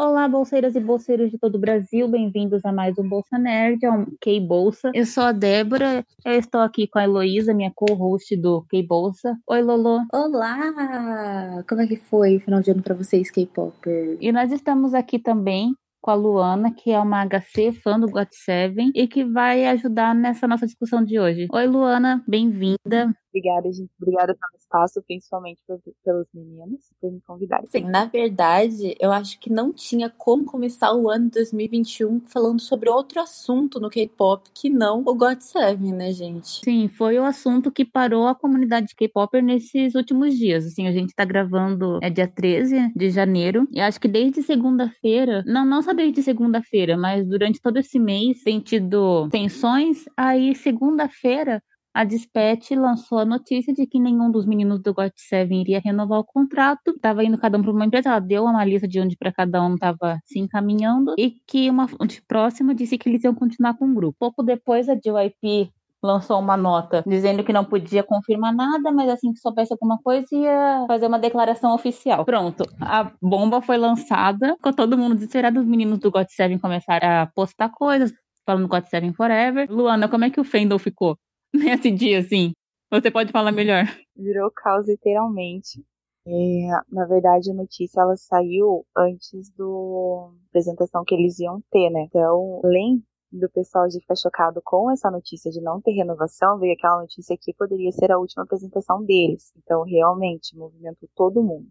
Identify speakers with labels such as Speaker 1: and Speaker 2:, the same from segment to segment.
Speaker 1: Olá, bolseiras e bolseiros de todo o Brasil, bem-vindos a mais um Bolsa Nerd, um K Bolsa. Eu sou a Débora, eu estou aqui com a Heloísa, minha co-host do K Bolsa. Oi, Lolo.
Speaker 2: Olá! Como é que foi o final de ano para vocês, K-Popper?
Speaker 1: E nós estamos aqui também com a Luana, que é uma HC fã do GOT7 e que vai ajudar nessa nossa discussão de hoje. Oi, Luana, bem-vinda.
Speaker 3: Obrigada, gente. Obrigada pelo espaço, principalmente por, pelos meninos, por me convidarem.
Speaker 2: Sim, na verdade, eu acho que não tinha como começar o ano 2021 falando sobre outro assunto no K-pop que não o GOT7, né, gente?
Speaker 1: Sim, foi o assunto que parou a comunidade K-Popper nesses últimos dias. Assim, a gente tá gravando é dia 13 de janeiro e acho que desde segunda-feira, não, não só desde segunda-feira, mas durante todo esse mês tem tido tensões. Aí, segunda-feira, a Dispatch lançou a notícia de que nenhum dos meninos do GOT7 iria renovar o contrato. Estava indo cada um para uma empresa, ela deu uma lista de onde para cada um estava se encaminhando e que uma fonte próxima disse que eles iam continuar com o grupo. Pouco depois, a JYP lançou uma nota dizendo que não podia confirmar nada, mas assim que soubesse alguma coisa ia fazer uma declaração oficial. Pronto, a bomba foi lançada, com todo mundo desesperado, os meninos do GOT7 começaram a postar coisas, falando GOT7 Forever. Luana, como é que o Fendel ficou? nesse dia, assim? Você pode falar melhor.
Speaker 3: Virou caos, literalmente. É, na verdade, a notícia ela saiu antes do apresentação que eles iam ter, né? Então, além do pessoal de ficar chocado com essa notícia de não ter renovação, veio aquela notícia que poderia ser a última apresentação deles. Então, realmente, movimentou todo mundo.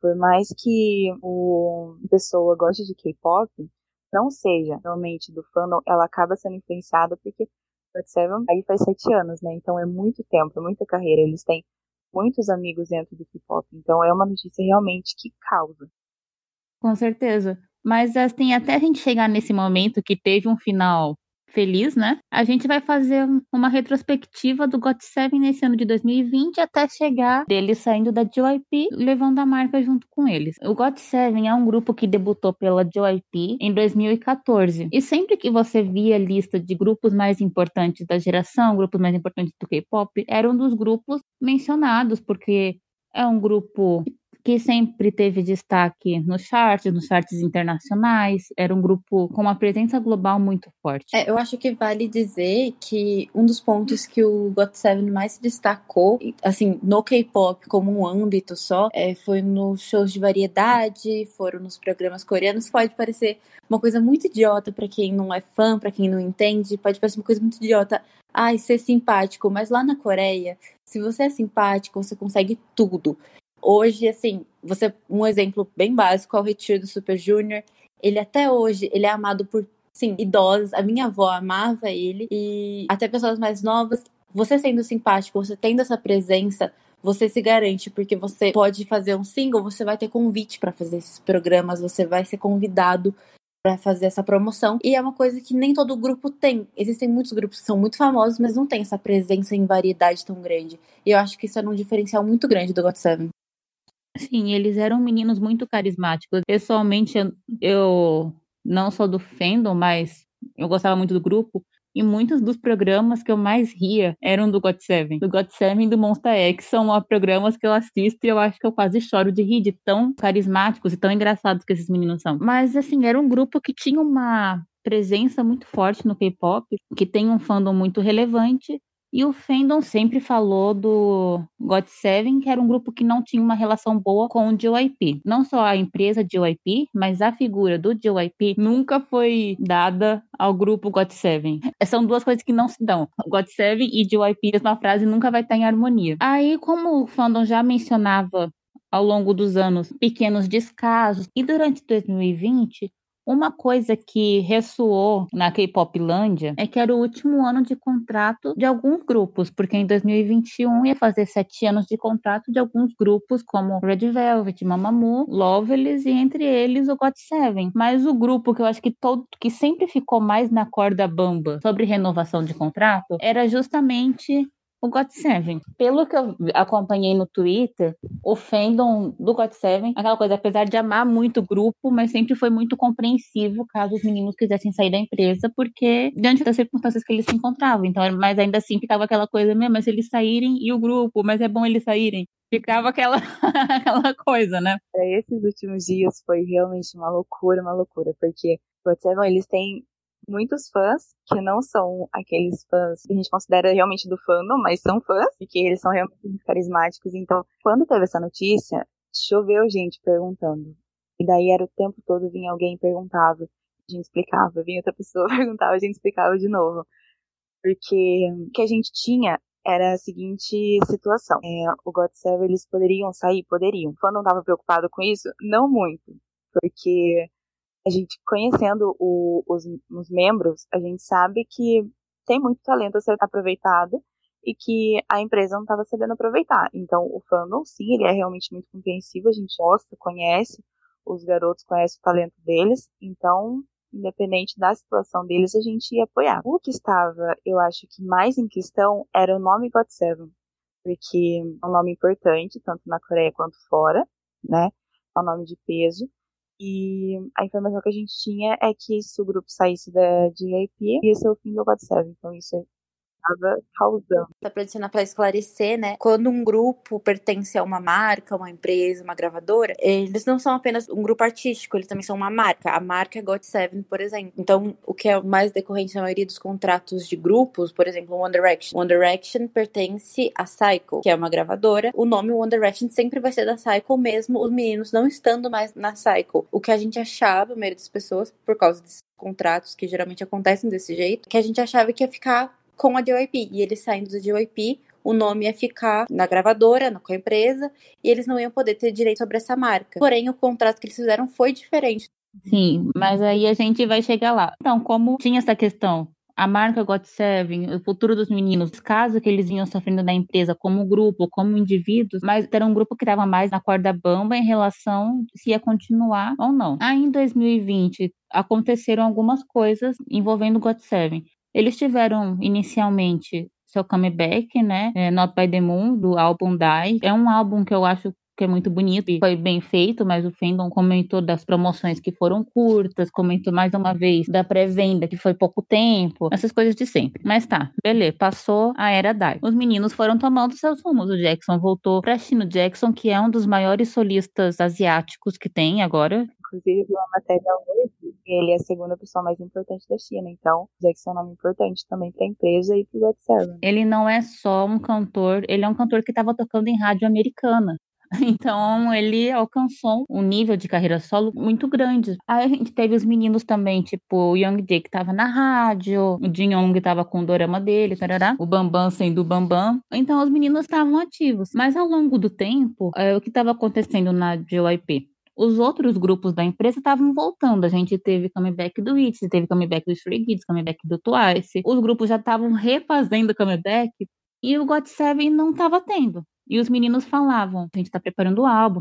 Speaker 3: Por mais que o pessoa goste de K-pop, não seja realmente do fandom, ela acaba sendo influenciada porque Seven aí faz sete anos, né? Então é muito tempo, é muita carreira. Eles têm muitos amigos dentro do K-pop. Então é uma notícia realmente que causa.
Speaker 1: Com certeza. Mas assim, até a gente chegar nesse momento que teve um final feliz, né? A gente vai fazer uma retrospectiva do GOT7 nesse ano de 2020 até chegar dele saindo da JYP, levando a marca junto com eles. O GOT7 é um grupo que debutou pela JYP em 2014. E sempre que você via a lista de grupos mais importantes da geração, grupos mais importantes do K-pop, era um dos grupos mencionados, porque é um grupo que sempre teve destaque nos charts, nos charts internacionais, era um grupo com uma presença global muito forte.
Speaker 2: É, eu acho que vale dizer que um dos pontos que o GOT7 mais se destacou, assim, no K-pop como um âmbito só, é, foi nos shows de variedade, foram nos programas coreanos, pode parecer uma coisa muito idiota para quem não é fã, para quem não entende, pode parecer uma coisa muito idiota. Ai, ser simpático, mas lá na Coreia, se você é simpático, você consegue tudo. Hoje, assim, você um exemplo bem básico é o Retiro do Super Junior. Ele até hoje, ele é amado por, sim, idosos. A minha avó amava ele e até pessoas mais novas. Você sendo simpático, você tendo essa presença, você se garante, porque você pode fazer um single, você vai ter convite para fazer esses programas, você vai ser convidado para fazer essa promoção. E é uma coisa que nem todo grupo tem. Existem muitos grupos que são muito famosos, mas não tem essa presença em variedade tão grande. E eu acho que isso é um diferencial muito grande do GOT7.
Speaker 1: Sim, eles eram meninos muito carismáticos. Pessoalmente, eu, eu não sou do fandom, mas eu gostava muito do grupo. E muitos dos programas que eu mais ria eram do GOT7. Do GOT7 e do Monster X são programas que eu assisto e eu acho que eu quase choro de rir de tão carismáticos e tão engraçados que esses meninos são. Mas, assim, era um grupo que tinha uma presença muito forte no K-pop, que tem um fandom muito relevante e o fandom sempre falou do GOT7, que era um grupo que não tinha uma relação boa com o JYP. Não só a empresa JYP, mas a figura do JYP nunca foi dada ao grupo GOT7. São duas coisas que não se dão. GOT7 e JYP, mesma frase, nunca vai estar em harmonia. Aí, como o fandom já mencionava ao longo dos anos pequenos descasos, e durante 2020 uma coisa que ressoou na K-Poplândia é que era o último ano de contrato de alguns grupos, porque em 2021 ia fazer sete anos de contrato de alguns grupos como Red Velvet, Mamamoo, Loveless e entre eles o GOT7. Mas o grupo que eu acho que todo que sempre ficou mais na corda bamba sobre renovação de contrato era justamente o GOT7. Pelo que eu acompanhei no Twitter, o fandom do GOT7, aquela coisa, apesar de amar muito o grupo, mas sempre foi muito compreensivo caso os meninos quisessem sair da empresa, porque diante das circunstâncias que eles se encontravam. Então, mas ainda assim ficava aquela coisa mesmo, mas eles saírem e o grupo, mas é bom eles saírem. ficava aquela, aquela coisa, né?
Speaker 3: É, esses últimos dias foi realmente uma loucura, uma loucura, porque o eles têm muitos fãs que não são aqueles fãs que a gente considera realmente do fandom, mas são fãs e que eles são realmente muito carismáticos. Então, quando teve essa notícia, choveu gente perguntando. E daí era o tempo todo vinha alguém e perguntava, a gente explicava, vinha outra pessoa perguntava, a gente explicava de novo. Porque o que a gente tinha era a seguinte situação. É, o God Seven, eles poderiam sair? Poderiam. O fã não estava preocupado com isso? Não muito. Porque a gente conhecendo o, os, os membros, a gente sabe que tem muito talento a ser aproveitado e que a empresa não estava sabendo aproveitar. Então, o fandom, sim, ele é realmente muito compreensivo, a gente gosta, conhece, os garotos conhecem o talento deles, então, independente da situação deles, a gente ia apoiar. O que estava, eu acho que mais em questão era o nome God Seven, porque é um nome importante, tanto na Coreia quanto fora, né? É um nome de peso. E a informação que a gente tinha é que se o grupo saísse da JYP, ia ser o fim do God Seven. Então isso estava causando.
Speaker 2: Só para adicionar para esclarecer, né? Quando um grupo pertence a uma marca, uma empresa, uma gravadora, eles não são apenas um grupo artístico, eles também são uma marca. A marca é GOT7, por exemplo. Então, o que é mais decorrente na maioria dos contratos de grupos, por exemplo, One Direction. One Direction pertence a Cycle, que é uma gravadora. O nome One Direction sempre vai ser da Cycle, mesmo os meninos não estando mais na Cycle. O que a gente achava, a maioria das pessoas, por causa desses contratos que geralmente acontecem desse jeito, que a gente achava que ia ficar com a JYP. E eles saindo da JYP, o nome ia ficar na gravadora, com a empresa, e eles não iam poder ter direito sobre essa marca. Porém, o contrato que eles fizeram foi diferente.
Speaker 1: Sim, mas aí a gente vai chegar lá. Então, como tinha essa questão, a marca GOT7, o futuro dos meninos, caso que eles vinham sofrendo da empresa como grupo, como indivíduos, mas era um grupo que estava mais na corda bamba em relação se ia continuar ou não. Aí em 2020 aconteceram algumas coisas envolvendo o GOT7. Eles tiveram inicialmente seu comeback, né? É, Not by the Moon, do álbum Die. É um álbum que eu acho que é muito bonito e foi bem feito, mas o Fandom comentou das promoções que foram curtas, comentou mais uma vez da pré-venda que foi pouco tempo, essas coisas de sempre. Mas tá, beleza, passou a era Die. Os meninos foram tomando seus rumos. O Jackson voltou pra Chino Jackson, que é um dos maiores solistas asiáticos que tem agora.
Speaker 3: Inclusive, uma matéria hoje, ele é a segunda pessoa mais importante da China, então Jackson é um nome importante também para a empresa e para o God Seven.
Speaker 1: Ele não é só um cantor, ele é um cantor que estava tocando em rádio americana. Então ele alcançou um nível de carreira solo muito grande. Aí a gente teve os meninos também, tipo o Young Jay que tava na rádio, o Jin Young tava com o dorama dele, tarará, o Bambam sendo o Bambam. Então os meninos estavam ativos. Mas ao longo do tempo, é, o que estava acontecendo na JYP? Os outros grupos da empresa estavam voltando. A gente teve comeback do ITZY, teve comeback do Stray Kids, comeback do Twice. Os grupos já estavam refazendo comeback e o GOT7 não estava tendo. E os meninos falavam, a gente tá preparando o álbum,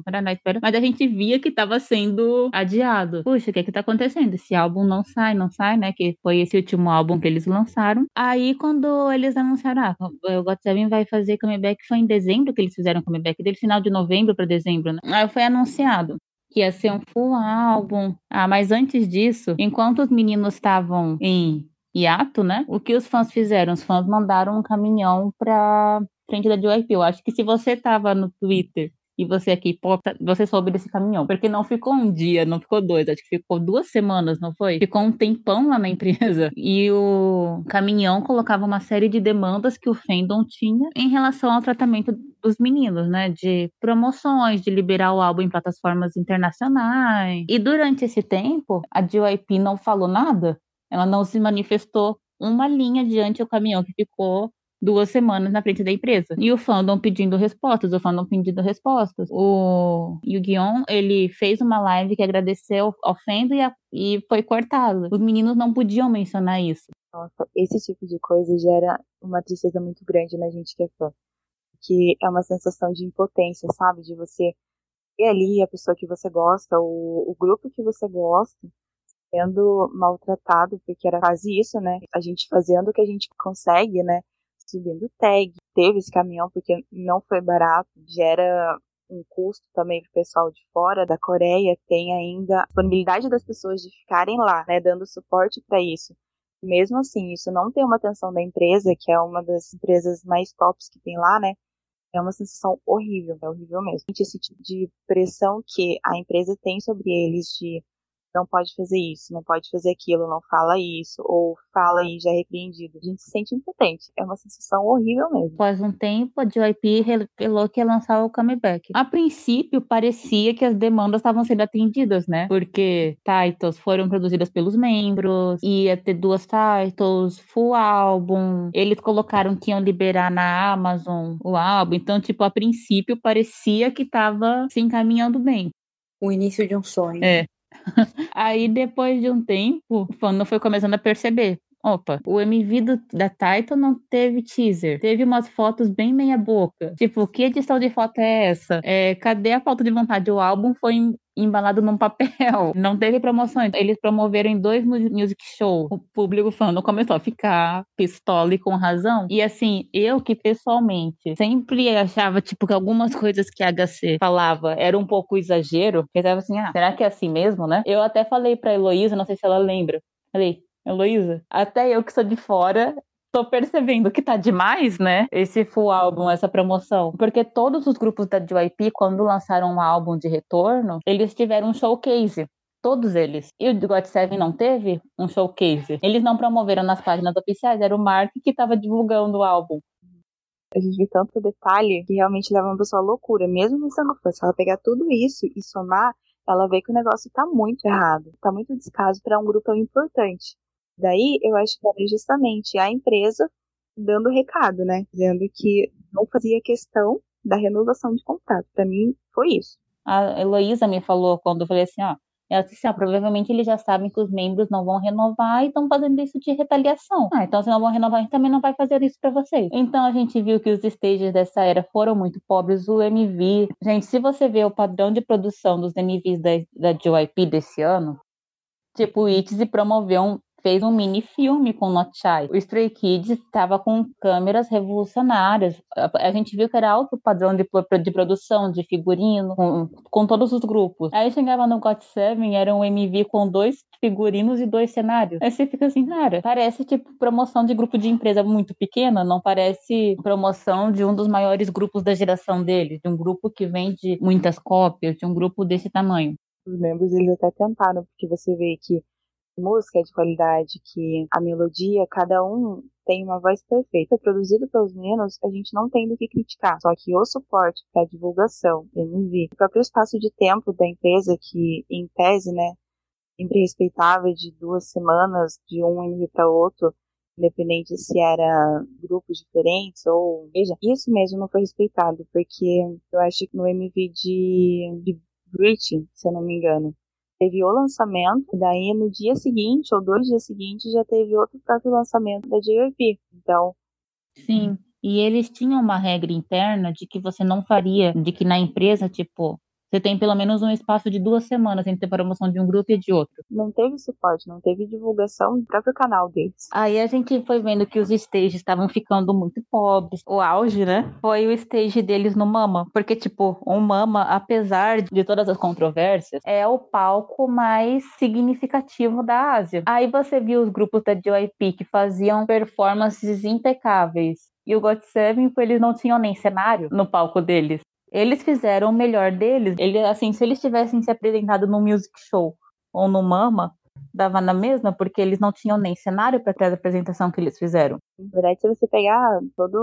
Speaker 1: mas a gente via que tava sendo adiado. Puxa, o que é que tá acontecendo? Esse álbum não sai, não sai, né? Que foi esse último álbum que eles lançaram. Aí, quando eles anunciaram, ah, o GOT7 vai fazer comeback, foi em dezembro que eles fizeram comeback dele, final de novembro para dezembro, né? Aí foi anunciado que ia ser um full álbum. Ah, mas antes disso, enquanto os meninos estavam em hiato, né? O que os fãs fizeram? Os fãs mandaram um caminhão pra frente da JYP. Eu acho que se você tava no Twitter e você aqui, você soube desse caminhão. Porque não ficou um dia, não ficou dois, acho que ficou duas semanas, não foi? Ficou um tempão lá na empresa. E o caminhão colocava uma série de demandas que o fandom tinha em relação ao tratamento dos meninos, né? De promoções, de liberar o álbum em plataformas internacionais. E durante esse tempo, a JYP não falou nada. Ela não se manifestou uma linha diante do caminhão que ficou duas semanas na frente da empresa. E o fandom pedindo respostas, o fandom pedindo respostas. O Yu-Gi-Oh! ele fez uma live que agradeceu ao e, a, e foi cortado. Os meninos não podiam mencionar isso.
Speaker 3: Nossa, esse tipo de coisa gera uma tristeza muito grande na gente que é fã. Que é uma sensação de impotência, sabe? De você ver ali a pessoa que você gosta, o, o grupo que você gosta, sendo maltratado, porque era quase isso, né? A gente fazendo o que a gente consegue, né? Subindo tag. Teve esse caminhão porque não foi barato, gera um custo também para o pessoal de fora da Coreia, tem ainda a disponibilidade das pessoas de ficarem lá, né, dando suporte para isso. Mesmo assim, isso não tem uma atenção da empresa, que é uma das empresas mais tops que tem lá, né? É uma sensação horrível, é horrível mesmo. Esse tipo de pressão que a empresa tem sobre eles de não pode fazer isso, não pode fazer aquilo, não fala isso, ou fala e já é repreendido. A gente se sente impotente. É uma sensação horrível mesmo.
Speaker 1: Após um tempo, a JYP revelou que ia lançar o comeback. A princípio, parecia que as demandas estavam sendo atendidas, né? Porque titles foram produzidas pelos membros, ia ter duas titles, full álbum. Eles colocaram que iam liberar na Amazon o álbum. Então, tipo, a princípio parecia que estava se encaminhando bem.
Speaker 2: O início de um sonho.
Speaker 1: É. Aí, depois de um tempo, o fandom foi começando a perceber. Opa, o MV do, da Titan não teve teaser. Teve umas fotos bem meia boca. Tipo, que edição de foto é essa? É, cadê a falta de vontade? O álbum foi embalado num papel. Não teve promoções. Eles promoveram em dois music shows. O público fã começou a ficar pistola e com razão. E assim, eu que pessoalmente sempre achava, tipo, que algumas coisas que a HC falava era um pouco exagero. Pensava assim, ah, será que é assim mesmo, né? Eu até falei pra Heloísa, não sei se ela lembra. Falei, Heloísa, até eu que sou de fora, tô percebendo que tá demais, né? Esse full álbum, essa promoção. Porque todos os grupos da JYP, quando lançaram um álbum de retorno, eles tiveram um showcase. Todos eles. E o God Seven não teve um showcase. Eles não promoveram nas páginas oficiais, era o Mark que estava divulgando o álbum.
Speaker 3: A gente vê tanto detalhe que realmente leva uma pessoa à loucura. Mesmo fã, se ela pegar tudo isso e somar, ela vê que o negócio tá muito errado. Tá muito descaso para um grupo tão importante. Daí eu acho que era justamente a empresa dando recado, né? Dizendo que não fazia questão da renovação de contrato. Para mim, foi isso.
Speaker 1: A Heloísa me falou quando eu falei assim, ó, ela disse assim, provavelmente eles já sabem que os membros não vão renovar e estão fazendo isso de retaliação. Ah, então se não vão renovar, a gente também não vai fazer isso para vocês. Então a gente viu que os stages dessa era foram muito pobres. O MV, gente, se você vê o padrão de produção dos MVs da, da JYP desse ano, tipo, o ITZY promoveu um, fez um mini filme com Nochai. O Stray Kids estava com câmeras revolucionárias. A, gente viu que era alto padrão de, de produção, de figurino, com, com, todos os grupos. Aí chegava no God Seven, era um MV com dois figurinos e dois cenários. Aí você fica assim, cara, parece tipo promoção de grupo de empresa muito pequena, não parece promoção de um dos maiores grupos da geração dele, de um grupo que vende muitas cópias, de um grupo desse tamanho.
Speaker 3: Os membros eles até tentaram, porque você vê que música de qualidade, que a melodia, cada um tem uma voz perfeita. Produzido pelos meninos, a gente não tem do que criticar. Só que o suporte para divulgação, MV, o próprio espaço de tempo da empresa, que em tese, né, sempre respeitava de duas semanas de um MV para outro, independente se era grupos diferentes ou veja, isso mesmo não foi respeitado, porque eu acho que no MV de, de Breaching, se eu não me engano, teve o lançamento, e daí no dia seguinte, ou dois dias seguintes, já teve outro próprio lançamento da JYP. Então.
Speaker 1: Sim. E eles tinham uma regra interna de que você não faria, de que na empresa, tipo, você tem pelo menos um espaço de duas semanas entre a promoção de um grupo e de outro.
Speaker 3: Não teve suporte, não teve divulgação do próprio canal deles.
Speaker 1: Aí a gente foi vendo que os stages estavam ficando muito pobres. O auge, né? Foi o stage deles no Mama. Porque, tipo, o Mama, apesar de todas as controvérsias, é o palco mais significativo da Ásia. Aí você viu os grupos da JYP que faziam performances impecáveis. E o GOT7, eles não tinham nem cenário no palco deles. Eles fizeram o melhor deles. Ele, assim, se eles tivessem se apresentado no music show ou no Mama, dava na mesma, porque eles não tinham nem cenário para a apresentação que eles fizeram.
Speaker 3: Na verdade, se você pegar toda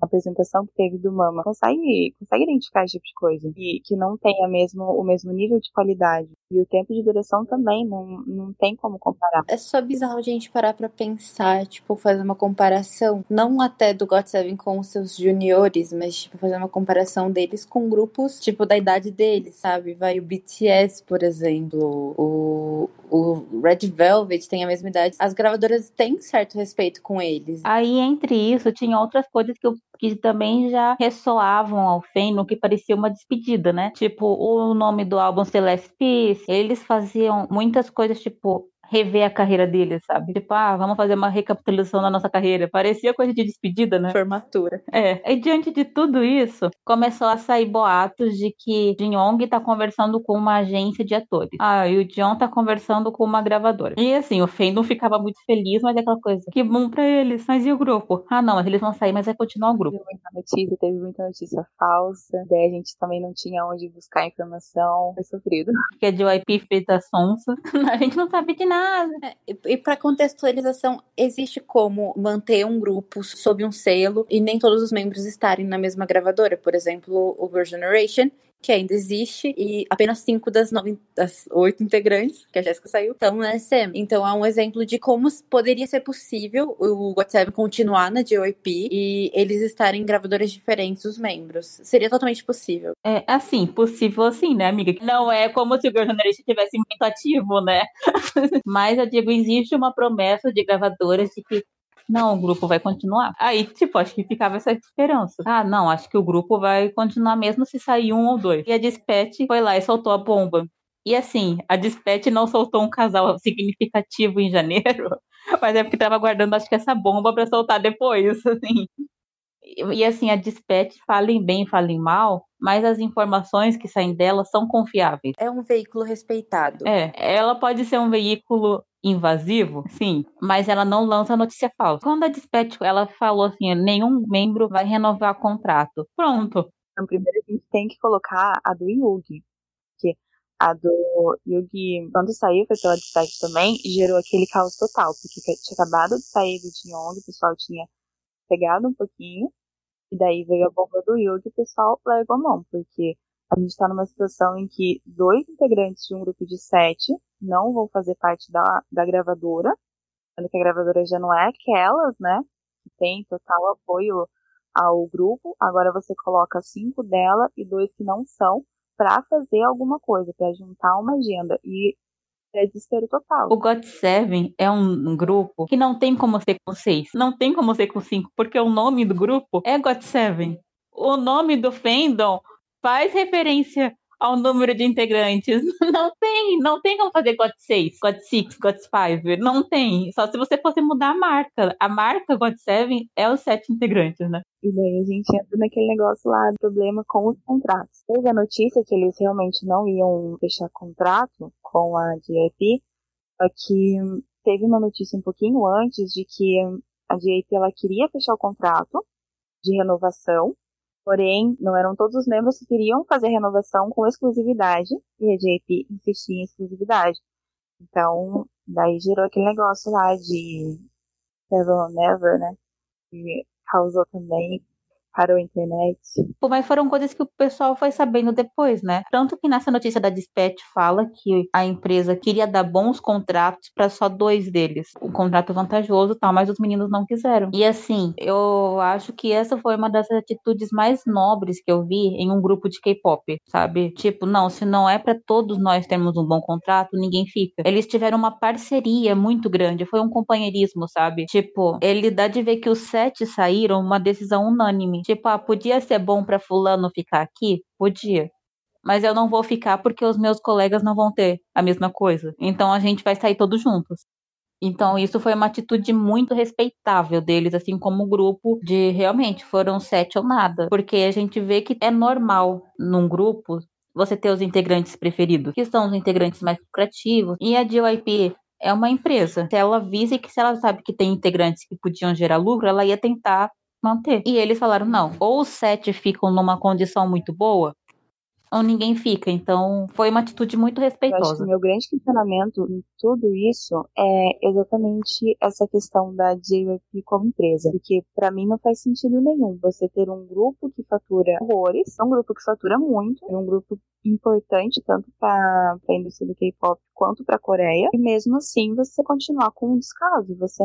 Speaker 3: a apresentação que teve do Mama, consegue, consegue identificar esse tipo de coisa. E que não tenha mesmo o mesmo nível de qualidade. E o tempo de duração também não, não tem como comparar.
Speaker 2: É só bizarro a gente parar pra pensar, tipo, fazer uma comparação, não até do God Seven com os seus juniores, mas, tipo, fazer uma comparação deles com grupos, tipo, da idade deles, sabe? Vai o BTS, por exemplo, o, o Red Velvet tem a mesma idade. As gravadoras têm certo respeito com eles.
Speaker 1: Aí, entre isso, tinha outras coisas que, eu, que também já ressoavam ao Feno, que parecia uma despedida, né? Tipo, o nome do álbum Celeste Peace, eles faziam muitas coisas, tipo, rever a carreira deles, sabe? Tipo, ah, vamos fazer uma recapitulação da nossa carreira. Parecia coisa de despedida, né?
Speaker 2: Formatura.
Speaker 1: É. E diante de tudo isso, começou a sair boatos de que Jin Yong tá conversando com uma agência de atores. Ah, e o John tá conversando com uma gravadora. E assim, o Fendon ficava muito feliz, mas é aquela coisa, que bom pra eles. Mas e o grupo? Ah, não, mas eles vão sair, mas vai continuar o grupo.
Speaker 3: Teve muita notícia, teve muita notícia falsa. Daí a gente também não tinha onde buscar informação. Foi sofrido.
Speaker 1: Que a JYP fez a sonsa. a gente não sabe de nada.
Speaker 2: É, e para contextualização, existe como manter um grupo sob um selo e nem todos os membros estarem na mesma gravadora. Por exemplo, o Girl Generation que ainda existe, e apenas cinco das, nove, das oito integrantes, que a Jéssica saiu, estão na SM. Então é um exemplo de como poderia ser possível o WhatsApp continuar na JYP e eles estarem em gravadoras diferentes, os membros. Seria totalmente possível.
Speaker 1: É, assim, possível assim, né, amiga? Não é como se o Girl Generation tivesse muito ativo, né? Mas eu digo, existe uma promessa de gravadoras de que não, o grupo vai continuar. Aí, tipo, acho que ficava essa esperança. Ah, não, acho que o grupo vai continuar mesmo se sair um ou dois. E a Dispatch foi lá e soltou a bomba. E assim, a Dispatch não soltou um casal significativo em janeiro, mas é porque tava guardando, acho que essa bomba para soltar depois, assim. E assim, a Dispatch, falem bem, falem mal, mas as informações que saem dela são confiáveis.
Speaker 2: É um veículo respeitado.
Speaker 1: É, ela pode ser um veículo invasivo, sim, mas ela não lança notícia falsa. Quando a Dispatch, ela falou assim, nenhum membro vai renovar contrato. Pronto.
Speaker 3: Então, primeiro a gente tem que colocar a do Yugi, que a do Yugi, quando saiu, foi pela Dispatch também, gerou aquele caos total, porque tinha acabado de sair do Jinyoung, o pessoal tinha pegado um pouquinho, e daí veio a bomba do Yugi e o pessoal largou a mão, porque a gente está numa situação em que dois integrantes de um grupo de sete não vão fazer parte da, da gravadora, sendo que a gravadora já não é aquelas, né? Que tem total apoio ao grupo. Agora você coloca cinco dela e dois que não são para fazer alguma coisa, para juntar uma agenda. E é desespero total.
Speaker 1: O God Seven é um grupo que não tem como ser com seis, não tem como ser com cinco, porque o nome do grupo é God Seven. O nome do fandom faz referência ao número de integrantes. Não tem, não tem como fazer God 6, God 6, God 5. Não tem. Só se você fosse mudar a marca. A marca God 7 é os sete integrantes, né?
Speaker 3: E daí a gente entra naquele negócio lá do problema com os contratos. Teve a notícia que eles realmente não iam fechar contrato com a JYP, só que teve uma notícia um pouquinho antes de que a JYP ela queria fechar o contrato de renovação Porém, não eram todos os membros que queriam fazer renovação com exclusividade e a JP insistia em exclusividade. Então, daí gerou aquele negócio lá de Never Never, né? Que causou também parou a internet.
Speaker 1: Pô, mas foram coisas que o pessoal foi sabendo depois, né? Tanto que nessa notícia da Dispatch fala que a empresa queria dar bons contratos para só dois deles. Um contrato vantajoso tal, mas os meninos não quiseram. E assim, eu acho que essa foi uma das atitudes mais nobres que eu vi em um grupo de K-pop, sabe? Tipo, não, se não é para todos nós termos um bom contrato, ninguém fica. Eles tiveram uma parceria muito grande, foi um companheirismo, sabe? Tipo, ele dá de ver que os sete saíram uma decisão unânime. Tipo, ah, podia ser bom para fulano ficar aqui? Podia. Mas eu não vou ficar porque os meus colegas não vão ter a mesma coisa. Então a gente vai sair todos juntos. Então isso foi uma atitude muito respeitável deles, assim como grupo de realmente foram sete ou nada. Porque a gente vê que é normal num grupo você ter os integrantes preferidos, que são os integrantes mais lucrativos. E a JYP é uma empresa. Se ela visse que se ela sabe que tem integrantes que podiam gerar lucro, ela ia tentar manter. E eles falaram: não, ou os sete ficam numa condição muito boa, ou ninguém fica. Então, foi uma atitude muito respeitosa. Eu
Speaker 3: acho que meu grande questionamento em tudo isso é exatamente essa questão da JYP como empresa. Porque para mim não faz sentido nenhum você ter um grupo que fatura horrores, um grupo que fatura muito, um grupo importante tanto para a indústria do K-pop quanto para a Coreia, e mesmo assim você continuar com um descaso. Você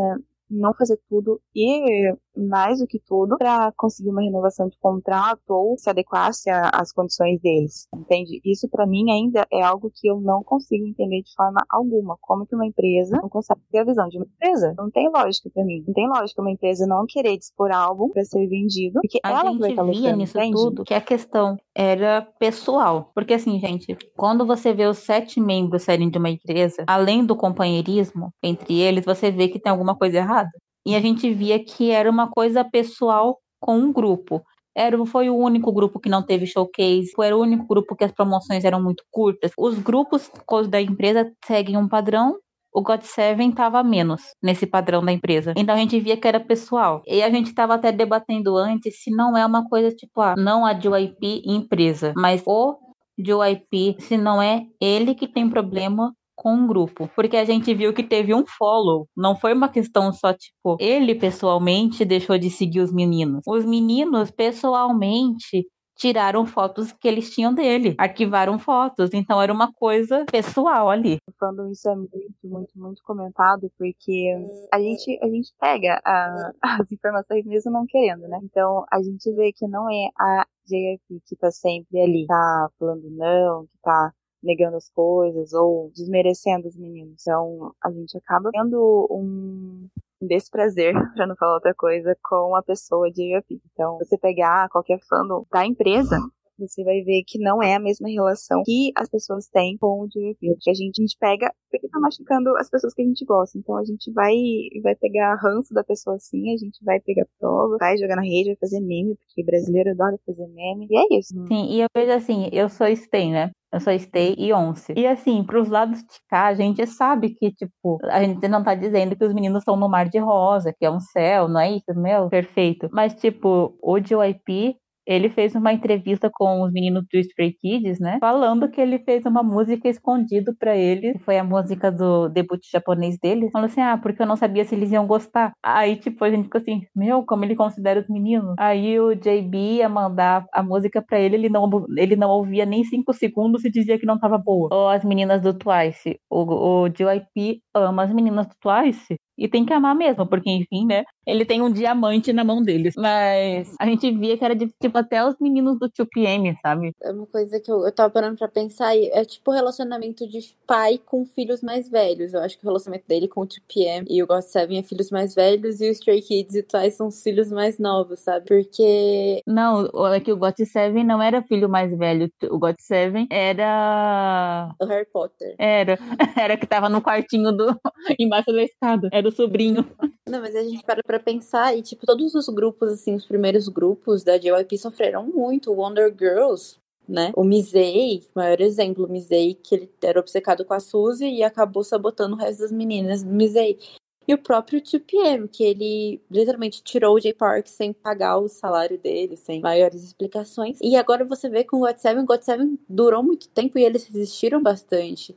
Speaker 3: não fazer tudo e mais do que tudo para conseguir uma renovação de contrato ou se adequasse às condições deles, entende? Isso para mim ainda é algo que eu não consigo entender de forma alguma. Como que uma empresa não consegue ter a visão de uma empresa? Não tem lógica para mim. Não tem lógica uma empresa não querer dispor algo para ser vendido, porque
Speaker 1: a
Speaker 3: ela
Speaker 1: gente
Speaker 3: vai estar
Speaker 1: via nisso
Speaker 3: entende?
Speaker 1: tudo que a questão era pessoal. Porque assim, gente, quando você vê os sete membros saírem de uma empresa, além do companheirismo entre eles, você vê que tem alguma coisa errada. E a gente via que era uma coisa pessoal com um grupo. Era, foi o único grupo que não teve showcase, foi o único grupo que as promoções eram muito curtas. Os grupos da empresa seguem um padrão o God Seven estava menos nesse padrão da empresa. Então a gente via que era pessoal. E a gente estava até debatendo antes se não é uma coisa tipo, ah, não a JYP empresa, mas o JYP, se não é ele que tem problema com um grupo. Porque a gente viu que teve um follow. Não foi uma questão só, tipo, ele pessoalmente deixou de seguir os meninos. Os meninos, pessoalmente, tiraram fotos que eles tinham dele, arquivaram fotos, então era uma coisa pessoal ali.
Speaker 3: Quando isso é muito, muito, muito comentado, porque a gente, a gente pega a, as informações mesmo não querendo, né? Então a gente vê que não é a JYP que tá sempre ali, tá falando não, que tá negando as coisas ou desmerecendo os meninos. Então a gente acaba tendo um, desprazer, para não falar outra coisa, com a pessoa de IOP. Então, você pegar qualquer fandom da empresa, você vai ver que não é a mesma relação que as pessoas têm com o DVP. Que a gente, a gente pega porque tá machucando as pessoas que a gente gosta. Então a gente vai vai pegar ranço da pessoa assim, a gente vai pegar prova, vai jogar na rede, vai fazer meme, porque brasileiro adora fazer meme. E é isso.
Speaker 1: Sim, e eu vejo assim, eu sou Stay, né? Eu sou Stay e Once. E assim, pros lados de cá, a gente sabe que, tipo, a gente não tá dizendo que os meninos estão no mar de rosa, que é um céu, não é isso? Meu, perfeito. Mas, tipo, o JYP ele fez uma entrevista com os meninos do Stray Kids, né? Falando que ele fez uma música escondido para ele, foi a música do debut japonês dele. Falando assim, ah, porque eu não sabia se eles iam gostar. Aí, tipo, a gente ficou assim, meu, como ele considera os meninos. Aí o JB ia mandar a música para ele, ele não, ele não ouvia nem cinco segundos e dizia que não tava boa. Ou as meninas do Twice. O, o JYP ama as meninas do Twice. E tem que amar mesmo, porque, enfim, né? Ele tem um diamante na mão deles. Mas a gente via que era de, tipo, até os meninos do 2PM, sabe?
Speaker 2: É uma coisa que eu, eu tava parando pra pensar. É tipo o relacionamento de pai com filhos mais velhos. Eu acho que o relacionamento dele com o 2PM e o God Seven é filhos mais velhos e o Stray Kids e Twice são os filhos mais novos, sabe? Porque.
Speaker 1: Não, é que o God Seven não era filho mais velho. O God Seven era.
Speaker 2: O Harry Potter.
Speaker 1: Era. Era que tava no quartinho do. embaixo da escada. Era do sobrinho.
Speaker 2: Não, mas a gente para pra pensar e, tipo, todos os grupos, assim, os primeiros grupos da JYP sofreram muito. Wonder Girls, né? O Mizei, maior exemplo, o Mizei, que ele era obcecado com a Suzy e acabou sabotando o resto das meninas do Mizei. E o próprio 2PM, que ele literalmente tirou o J Park sem pagar o salário dele, sem maiores explicações. E agora você vê com o God7, o God7 durou muito tempo e eles resistiram bastante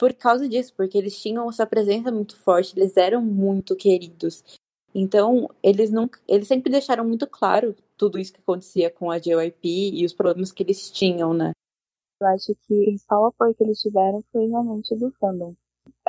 Speaker 2: por causa disso, porque eles tinham essa presença muito forte, eles eram muito queridos. Então, eles não, eles sempre deixaram muito claro tudo isso que acontecia com a JYP e os problemas que eles tinham, né?
Speaker 3: Eu acho que o principal apoio que eles tiveram foi realmente do fandom.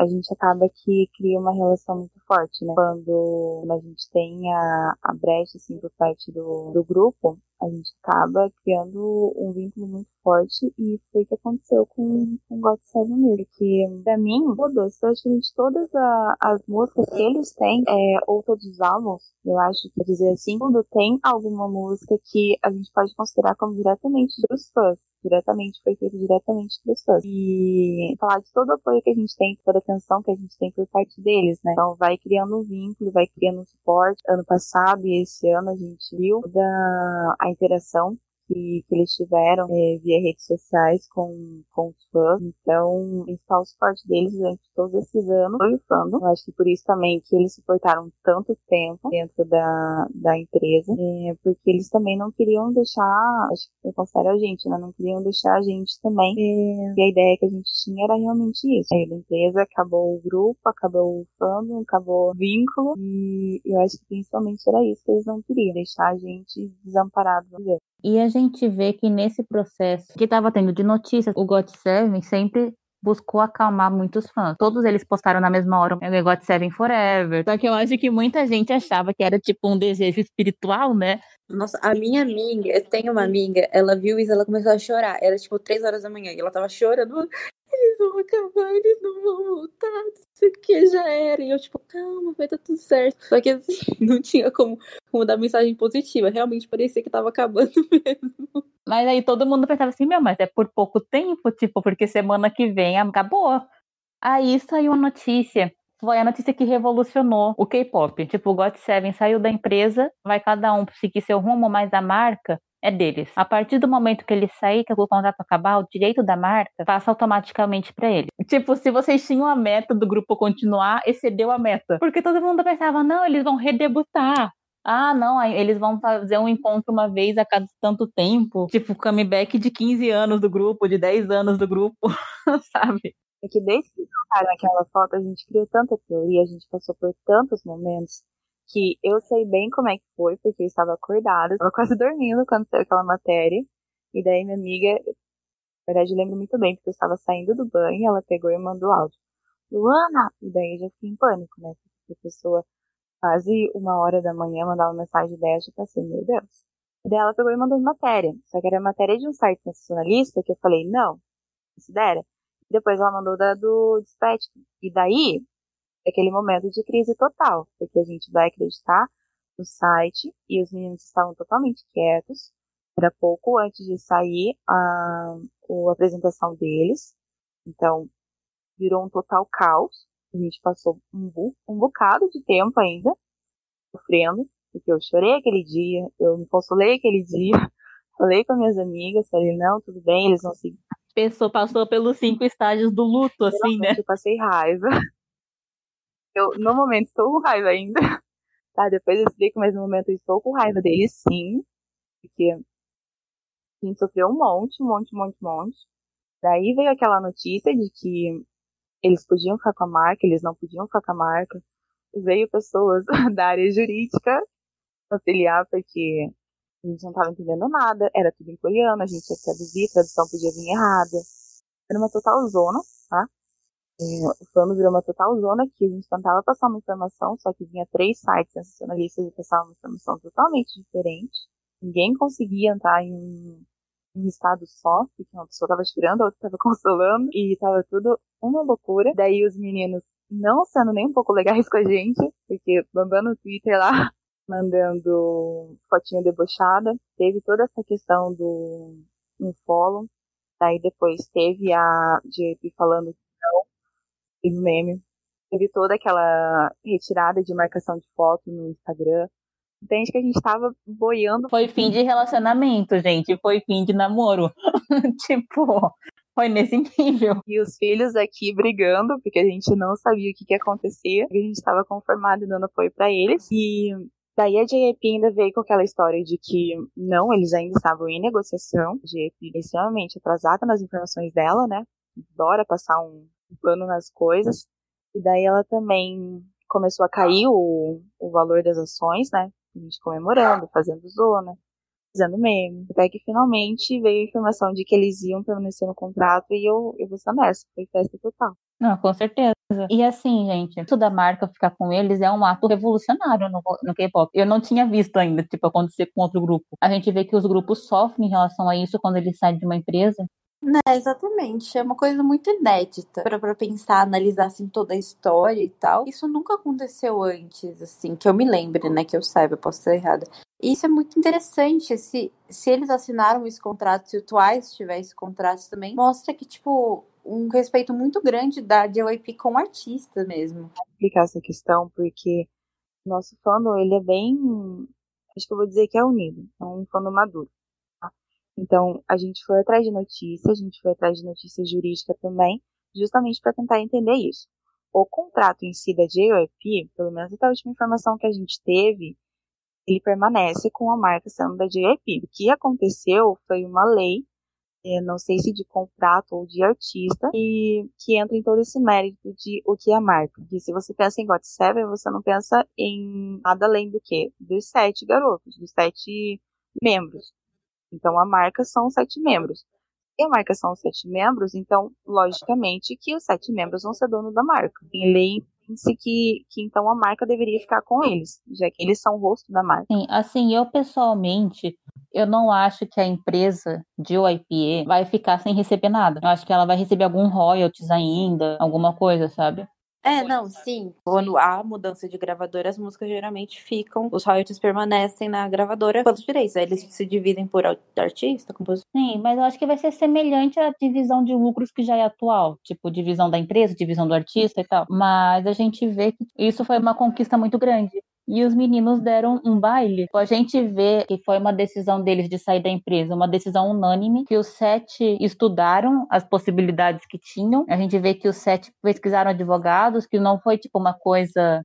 Speaker 3: A gente acaba que cria uma relação muito forte, né? Quando a gente tem a, a brecha, assim, por parte do, do grupo, a gente acaba criando um vínculo muito forte e foi o que aconteceu com, com God Seven mesmo. Que pra mim, todas, praticamente todas a, as músicas que eles têm, é, ou todos os álbuns, eu acho que dizer assim, tudo tem alguma música que a gente pode considerar como diretamente dos fãs. Diretamente, foi feito diretamente dos fãs. E falar de todo o apoio que a gente tem, toda a atenção que a gente tem por parte deles, né? Então vai criando um vínculo, vai criando um suporte. Ano passado e esse ano a gente viu toda a interação que, que eles tiveram é, via redes sociais com, com os fãs. Então, o principal suporte deles durante todos esses anos foi o fandom. Eu acho que por isso também que eles suportaram tanto tempo dentro da, da empresa, é, porque eles também não queriam deixar, acho que eu considero a gente, né? Não queriam deixar a gente também. É, e a ideia que a gente tinha era realmente isso. Aí da empresa acabou o grupo, acabou o fandom, acabou o vínculo, e eu acho que principalmente era isso que eles não queriam, deixar a gente desamparado, vamos dizer.
Speaker 1: E a gente vê que nesse processo que estava tendo de notícias, o God Seven sempre buscou acalmar muitos fãs. Todos eles postaram na mesma hora o God Seven Forever. Só que eu acho que muita gente achava que era tipo um desejo espiritual, né?
Speaker 2: Nossa, a minha amiga, eu tenho uma amiga, ela viu isso, ela começou a chorar. Era tipo três horas da manhã e ela tava chorando vão acabar, eles não vão voltar, isso que já era. E eu, tipo, calma, vai dar tudo certo. Só que assim, não tinha como, como dar mensagem positiva. Realmente parecia que tava acabando mesmo.
Speaker 1: Mas aí todo mundo pensava assim, meu, mas é por pouco tempo, tipo, porque semana que vem acabou. Aí saiu a notícia. Foi a notícia que revolucionou o K-pop. Tipo, o GOT7 saiu da empresa, vai cada um seguir seu rumo, mas a marca é deles. A partir do momento que ele sair, que o contrato acabar, o direito da marca passa automaticamente para ele. Tipo, se vocês tinham a meta do grupo continuar, excedeu a meta. Porque todo mundo pensava, não, eles vão redebutar. Ah, não, eles vão fazer um encontro uma vez a cada tanto tempo. Tipo, comeback de 15 anos do grupo, de 10 anos do grupo, sabe?
Speaker 3: É que desde que colocaram aquela foto, a gente criou tanta teoria, a gente passou por tantos momentos que eu sei bem como é que foi, porque eu estava acordada, estava quase dormindo quando saiu aquela matéria. E daí minha amiga, na verdade eu lembro muito bem, porque eu estava saindo do banho, ela pegou e mandou áudio. Luana! E daí eu já fiquei em pânico, né? Porque a pessoa quase uma hora da manhã mandava mensagem dessa, eu pensei, meu Deus. E daí ela pegou e mandou matéria. Só que era matéria de um site nacionalista que eu falei, não, considera. Depois ela mandou da do Dispatch. E daí, aquele momento de crise total, porque a gente vai acreditar no site e os meninos estavam totalmente quietos. Era pouco antes de sair a, a apresentação deles, então virou um total caos. A gente passou um, bu, um bocado de tempo ainda sofrendo, porque eu chorei aquele dia, eu me consolei aquele dia, falei com minhas amigas, falei, não, tudo bem, eles vão seguir.
Speaker 1: Pessoa passou pelos cinco estágios do luto, assim, né?
Speaker 3: Eu passei raiva. Eu, no momento, estou com raiva ainda. Tá, depois eu explico, mas no momento eu estou com raiva dele, sim. Porque a gente sofreu um monte, um monte, um monte, um monte. Daí veio aquela notícia de que eles podiam ficar com a marca, eles não podiam ficar com a marca. Veio pessoas da área jurídica auxiliar, porque a gente não estava entendendo nada, era tudo em coreano, a gente ia traduzir, a tradução podia vir errada. Era uma total zona, tá? É, o plano virou uma total zona que a gente tentava passar uma informação, só que vinha três sites sensacionalistas e passavam uma informação totalmente diferente. Ninguém conseguia entrar em um, um estado só, porque uma pessoa estava chorando, a outra estava consolando, e estava tudo uma loucura. Daí os meninos não sendo nem um pouco legais com a gente, porque mandando no Twitter lá, mandando fotinha debochada, teve toda essa questão do um follow, daí depois teve a JP falando teve meme, teve toda aquela retirada de marcação de foto no Instagram. Entende que a gente tava boiando.
Speaker 1: Foi fim de relacionamento, gente. Foi fim de namoro. tipo, foi nesse nível.
Speaker 3: E os filhos aqui brigando, porque a gente não sabia o que, que ia acontecer. A gente estava conformado e dando apoio para eles. E daí a JP ainda veio com aquela história de que não, eles ainda estavam em negociação. A JP é extremamente atrasada nas informações dela, né? Adora passar um pano nas coisas. E daí ela também começou a cair o, o valor das ações, né? A gente comemorando, fazendo zona, fazendo meme. Até que finalmente veio a informação de que eles iam permanecer no contrato e eu, eu vou ser honesta, foi festa total.
Speaker 1: Não, com certeza. E assim, gente, isso da marca ficar com eles é um ato revolucionário no, no K-pop. Eu não tinha visto ainda, tipo, acontecer com outro grupo. A gente vê que os grupos sofrem em relação a isso quando eles saem de uma empresa.
Speaker 2: Né, exatamente. É uma coisa muito inédita para pensar, analisar assim toda a história e tal. Isso nunca aconteceu antes, assim, que eu me lembre, né? Que eu saiba, posso estar errada. E isso é muito interessante. Se, se eles assinaram esse contrato, se o Twice tiver esse contrato também, mostra que, tipo, um respeito muito grande da JYP com o artista mesmo.
Speaker 3: Vou explicar essa questão, porque nosso fandom, ele é bem. Acho que eu vou dizer que é unido. É um fandom maduro. Então, a gente foi atrás de notícias, a gente foi atrás de notícia jurídica também, justamente para tentar entender isso. O contrato em si da JYP, pelo menos até a última informação que a gente teve, ele permanece com a marca sendo da JYP. O que aconteceu foi uma lei, eh, não sei se de contrato ou de artista, e que entra em todo esse mérito de o que é a marca. E se você pensa em God Seven, você não pensa em nada além do que? Dos sete garotos, dos sete membros. Então a marca são sete membros. E a marca são sete membros, então, logicamente, que os sete membros vão ser dono da marca. Em lei se que, que então a marca deveria ficar com eles, já que eles são o rosto da marca.
Speaker 1: Sim, assim, eu pessoalmente, eu não acho que a empresa de OIPE vai ficar sem receber nada. Eu acho que ela vai receber algum royalties ainda, alguma coisa, sabe?
Speaker 2: É, não, sim. Quando há mudança de gravadora, as músicas geralmente ficam, os royalties permanecem na gravadora pelos direitos. Aí eles se dividem por artista, compositor.
Speaker 1: Sim, mas eu acho que vai ser semelhante à divisão de lucros que já é atual, tipo divisão da empresa, divisão do artista e tal. Mas a gente vê que isso foi uma conquista muito grande e os meninos deram um baile. A gente vê que foi uma decisão deles de sair da empresa, uma decisão unânime, que os sete estudaram as possibilidades que tinham. A gente vê que os sete pesquisaram advogados, que não foi tipo uma coisa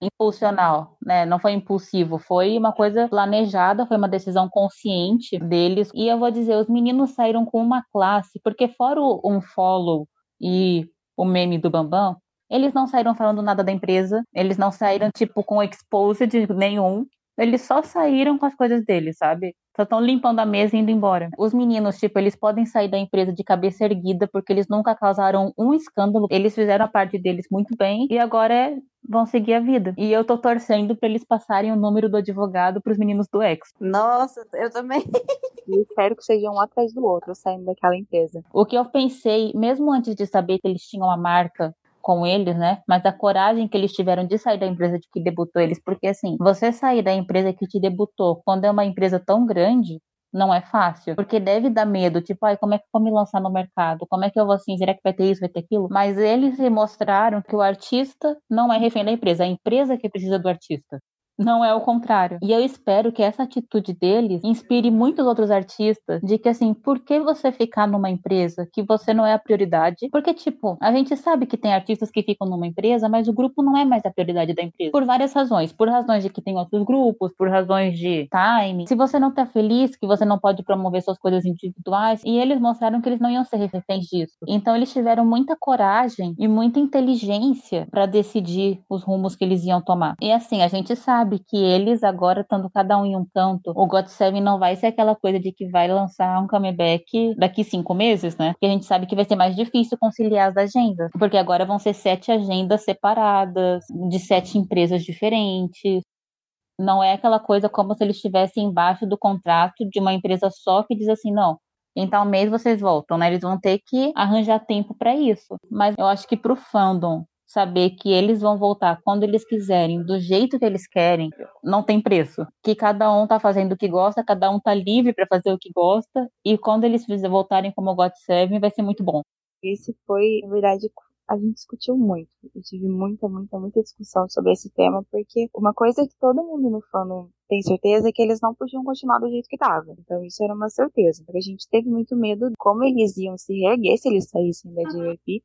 Speaker 1: impulsional, né? Não foi impulsivo, foi uma coisa planejada, foi uma decisão consciente deles. E eu vou dizer, os meninos saíram com uma classe, porque fora um follow e o meme do Bambam, eles não saíram falando nada da empresa, eles não saíram, tipo, com exposed nenhum. Eles só saíram com as coisas deles, sabe? Só estão limpando a mesa e indo embora. Os meninos, tipo, eles podem sair da empresa de cabeça erguida porque eles nunca causaram um escândalo. Eles fizeram a parte deles muito bem e agora é, vão seguir a vida. E eu tô torcendo para eles passarem o número do advogado pros meninos do ex.
Speaker 2: Nossa, eu também.
Speaker 3: e espero que sejam um atrás do outro saindo daquela empresa.
Speaker 1: O que eu pensei, mesmo antes de saber que eles tinham a marca com eles, né? Mas a coragem que eles tiveram de sair da empresa de que debutou eles, porque assim, você sair da empresa que te debutou quando é uma empresa tão grande, não é fácil, porque deve dar medo, tipo, ai, como é que eu vou me lançar no mercado? Como é que eu vou assim, será que vai ter isso, vai ter aquilo? Mas eles mostraram que o artista não é refém da empresa, é a empresa que precisa do artista. Não é o contrário. E eu espero que essa atitude deles inspire muitos outros artistas de que, assim, por que você ficar numa empresa que você não é a prioridade? Porque, tipo, a gente sabe que tem artistas que ficam numa empresa, mas o grupo não é mais a prioridade da empresa. Por várias razões. Por razões de que tem outros grupos, por razões de time. Se você não tá feliz, que você não pode promover suas coisas individuais. E eles mostraram que eles não iam ser reféns disso. Então, eles tiveram muita coragem e muita inteligência para decidir os rumos que eles iam tomar. E, assim, a gente sabe sabe que eles agora estando cada um em um canto, o God Seven não vai ser aquela coisa de que vai lançar um comeback daqui cinco meses, né? Porque a gente sabe que vai ser mais difícil conciliar as agendas, porque agora vão ser sete agendas separadas, de sete empresas diferentes. Não é aquela coisa como se eles estivessem embaixo do contrato de uma empresa só que diz assim, não, em tal mês vocês voltam, né? Eles vão ter que arranjar tempo para isso. Mas eu acho que pro fandom saber que eles vão voltar quando eles quiserem, do jeito que eles querem, não tem preço. Que cada um tá fazendo o que gosta, cada um tá livre para fazer o que gosta, e quando eles voltarem como God Seven, vai ser muito bom.
Speaker 3: Esse foi, na verdade, a gente discutiu muito. Eu tive muita, muita, muita discussão sobre esse tema, porque uma coisa que todo mundo no fandom tem certeza é que eles não podiam continuar do jeito que estava. Então isso era uma certeza. Porque a gente teve muito medo de como eles iam se reerguer se eles saíssem da JYP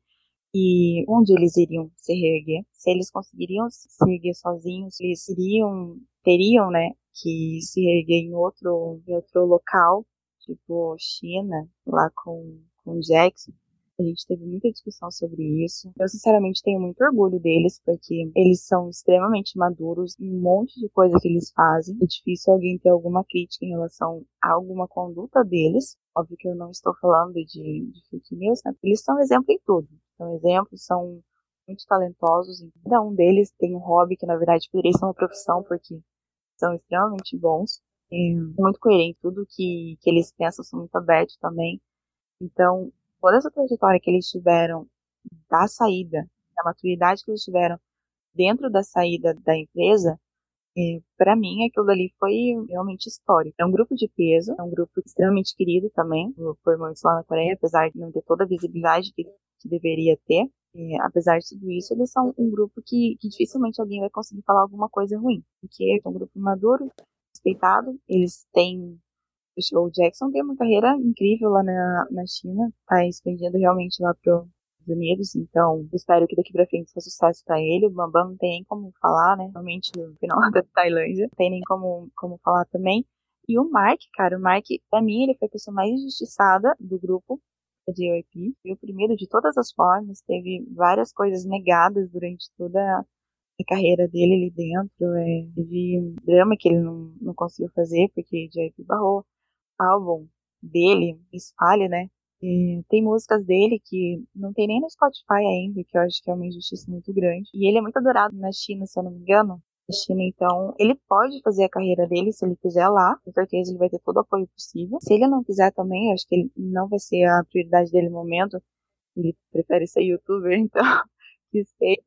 Speaker 3: e onde eles iriam se reerguer, se eles conseguiriam se reerguer sozinhos, eles iriam, teriam, né, que se reerguer em outro, em outro local, tipo China, lá com, com Jackson. A gente teve muita discussão sobre isso. Eu, sinceramente, tenho muito orgulho deles, porque eles são extremamente maduros em um monte de coisa que eles fazem. É difícil alguém ter alguma crítica em relação a alguma conduta deles. Óbvio que eu não estou falando de, de fake news, né? Eles são exemplo em tudo são exemplos, são muito talentosos. Cada um deles tem um hobby que, na verdade, poderia ser uma profissão, porque são extremamente bons. E muito coerente, tudo que, que eles pensam são muito abertos também. Então, toda essa trajetória que eles tiveram da saída, da maturidade que eles tiveram dentro da saída da empresa, para mim aquilo dali foi realmente histórico. É um grupo de peso, é um grupo extremamente querido também por muitos lá na Coreia, apesar de não ter toda a visibilidade que que deveria ter. Apesar de tudo isso, eles são um grupo que, que dificilmente alguém vai conseguir falar alguma coisa ruim, porque é um grupo maduro, respeitado, eles têm o Jackson tem uma carreira incrível lá na, na China, tá expandindo realmente lá para os Unidos, então espero que daqui para frente seja sucesso para ele. O Bambam não tem nem como falar, né? Realmente no final da Tailândia, não tem nem como, como falar também. E o Mark, cara, o Mark, pra mim, ele foi a pessoa mais injustiçada do grupo de JYP. Foi oprimido de todas as formas, teve várias coisas negadas durante toda a carreira dele ali dentro. É, teve drama que ele não, não conseguiu fazer porque JYP barrou. Álbum dele, Espalha, né? E tem músicas dele que não tem nem no Spotify ainda, que eu acho que é uma injustiça muito grande. E ele é muito adorado na China, se eu não me engano. China, então ele pode fazer a carreira dele se ele quiser lá, com certeza ele vai ter todo o apoio possível. Se ele não quiser também, acho que ele não vai ser a prioridade dele no momento, ele prefere ser youtuber, então que seja,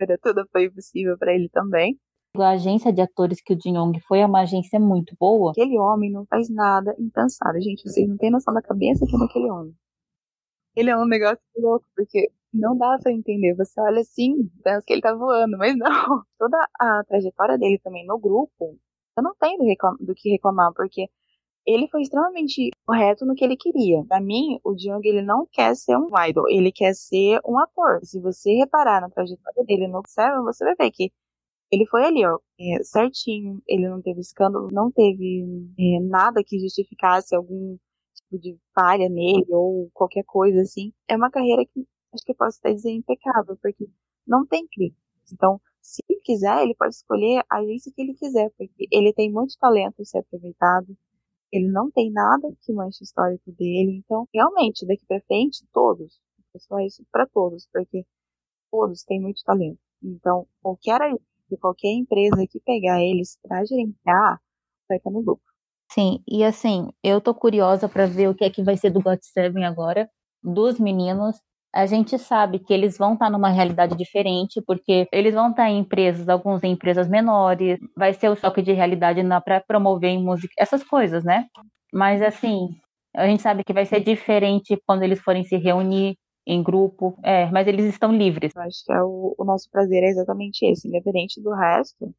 Speaker 3: né? Tudo foi possível para ele também.
Speaker 1: A agência de atores que o Jin Yong foi é uma agência muito boa.
Speaker 3: Aquele homem não faz nada impensado. Gente, vocês não têm noção da cabeça que é daquele homem. Ele é um negócio louco, porque não dá para entender. Você olha assim, pensa que ele tá voando, mas não. Toda a trajetória dele também no grupo, eu não tenho do, que reclamar, porque ele foi extremamente correto no que ele queria. Para mim, o Jung ele não quer ser um idol, ele quer ser um ator. Se você reparar na trajetória dele no Seven, você vai ver que ele foi ali, ó, é, certinho. Ele não teve escândalo, não teve é, nada que justificasse algum tipo de falha nele ou qualquer coisa assim. É uma carreira que acho que eu posso até dizer impecável, porque não tem críticos. Então, se ele quiser, ele pode escolher a agência que ele quiser, porque ele tem muito talento a ser aproveitado. Ele não tem nada que manche o histórico dele. Então, realmente, daqui para frente, todos, pessoal, isso para todos, porque todos têm muito talento. Então, qualquer de qualquer empresa que pegar eles para gerenciar vai estar no lucro.
Speaker 1: Sim, e assim, eu tô curiosa para ver o que é que vai ser do God Seven agora, dos meninos. A gente sabe que eles vão estar tá numa realidade diferente, porque eles vão estar tá em empresas, alguns em empresas menores, vai ser o choque de realidade para promover em música, essas coisas, né? Mas assim, a gente sabe que vai ser diferente quando eles forem se reunir, em grupo. É, mas eles estão livres.
Speaker 3: Eu acho que é o, o nosso prazer é exatamente esse, independente do resto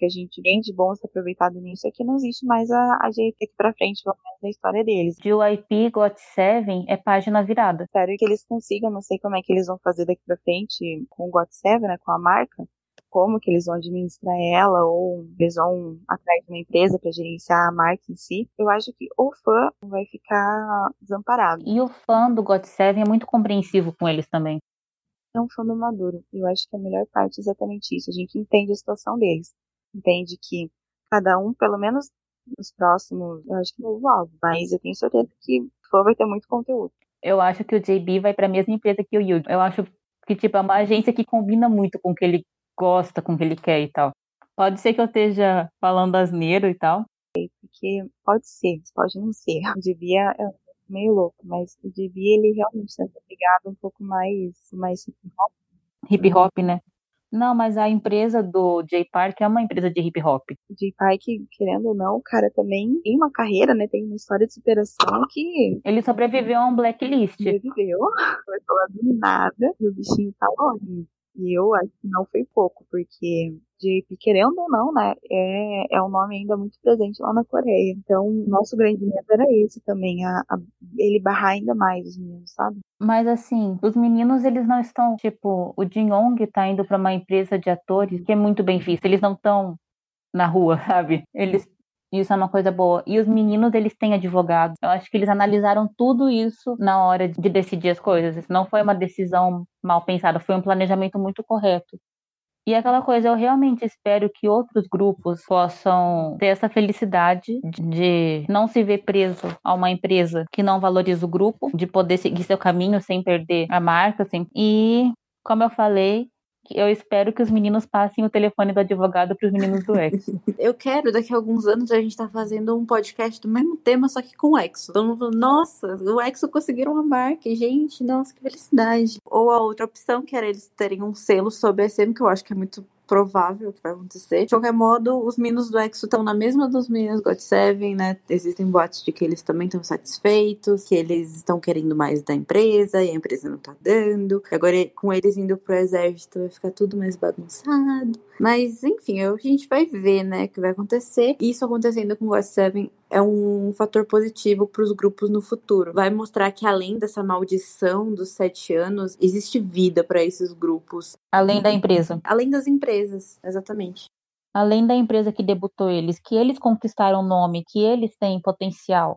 Speaker 3: que a gente tem de bom se aproveitado nisso é que não existe mais a, a JP aqui pra frente, pelo menos na história deles.
Speaker 1: De UIP Got 7 é página virada.
Speaker 3: Espero que eles consigam, não sei como é que eles vão fazer daqui pra frente com o Got 7, né, com a marca, como que eles vão administrar ela ou eles vão atrás de uma empresa para gerenciar a marca em si, eu acho que o fã vai ficar desamparado.
Speaker 1: E o fã do God Seven é muito compreensivo com eles também.
Speaker 3: É um fã do Maduro. Eu acho que a melhor parte é exatamente isso. A gente entende a situação deles. Entende que cada um, pelo menos nos próximos, eu acho que novo álbum, mas eu tenho certeza que o fã vai ter muito conteúdo.
Speaker 1: Eu acho que o JB vai para a mesma empresa que o Yuji. Eu acho que tipo é uma agência que combina muito com o que ele gosta, com o que ele quer e tal. Pode ser que eu esteja falando asneiro e tal.
Speaker 3: Porque pode ser, pode não ser. O DB é, é meio louco, mas o DB ele realmente está ligado um pouco mais, mais hip hop.
Speaker 1: Hip hop, né? Não, mas a empresa do J Park é uma empresa de hip hop.
Speaker 3: O J Park, querendo ou não, o cara também tem uma carreira, né? Tem uma história de superação que.
Speaker 1: Ele sobreviveu a um blacklist.
Speaker 3: Sobreviveu, foi falar do nada, e o bichinho tá longe. E eu acho que não foi pouco, porque JP, querendo ou não, né, é, é um nome ainda muito presente lá na Coreia. Então, nosso grande medo era esse também, a, a, ele barrar ainda mais os meninos, sabe?
Speaker 1: Mas assim, os meninos, eles não estão, tipo, o Jin Yong tá indo para uma empresa de atores que é muito bem vista, eles não estão na rua, sabe? Eles isso é uma coisa boa. E os meninos, eles têm advogado. Eu acho que eles analisaram tudo isso na hora de decidir as coisas. Isso não foi uma decisão mal pensada, foi um planejamento muito correto. E aquela coisa, eu realmente espero que outros grupos possam ter essa felicidade de não se ver preso a uma empresa que não valoriza o grupo, de poder seguir seu caminho sem perder a marca. Sem... E, como eu falei, eu espero que os meninos passem o telefone do advogado para os meninos do Exo.
Speaker 2: Eu quero, daqui a alguns anos, a gente tá fazendo um podcast do mesmo tema, só que com o Exo. Todo mundo nossa, o Exo conseguiram uma marca, gente, nossa, que felicidade. Ou a outra opção, que era eles terem um selo sobre a SM, que eu acho que é muito provável que vai acontecer. De qualquer modo, os meninos do EXO estão na mesma dos meninos God Seven, né? Existem boatos de que eles também estão satisfeitos, que eles estão querendo mais da empresa e a empresa não tá dando. Agora, com eles indo pro exército, vai ficar tudo mais bagunçado. Mas, enfim, é o a gente vai ver, né? Que vai acontecer. Isso acontecendo com o God Seven é um fator positivo para os grupos no futuro. Vai mostrar que além dessa maldição dos sete anos, existe vida para esses grupos.
Speaker 1: Além da empresa.
Speaker 2: Além das empresas, exatamente.
Speaker 1: Além da empresa que debutou eles, que eles conquistaram o nome, que eles têm potencial.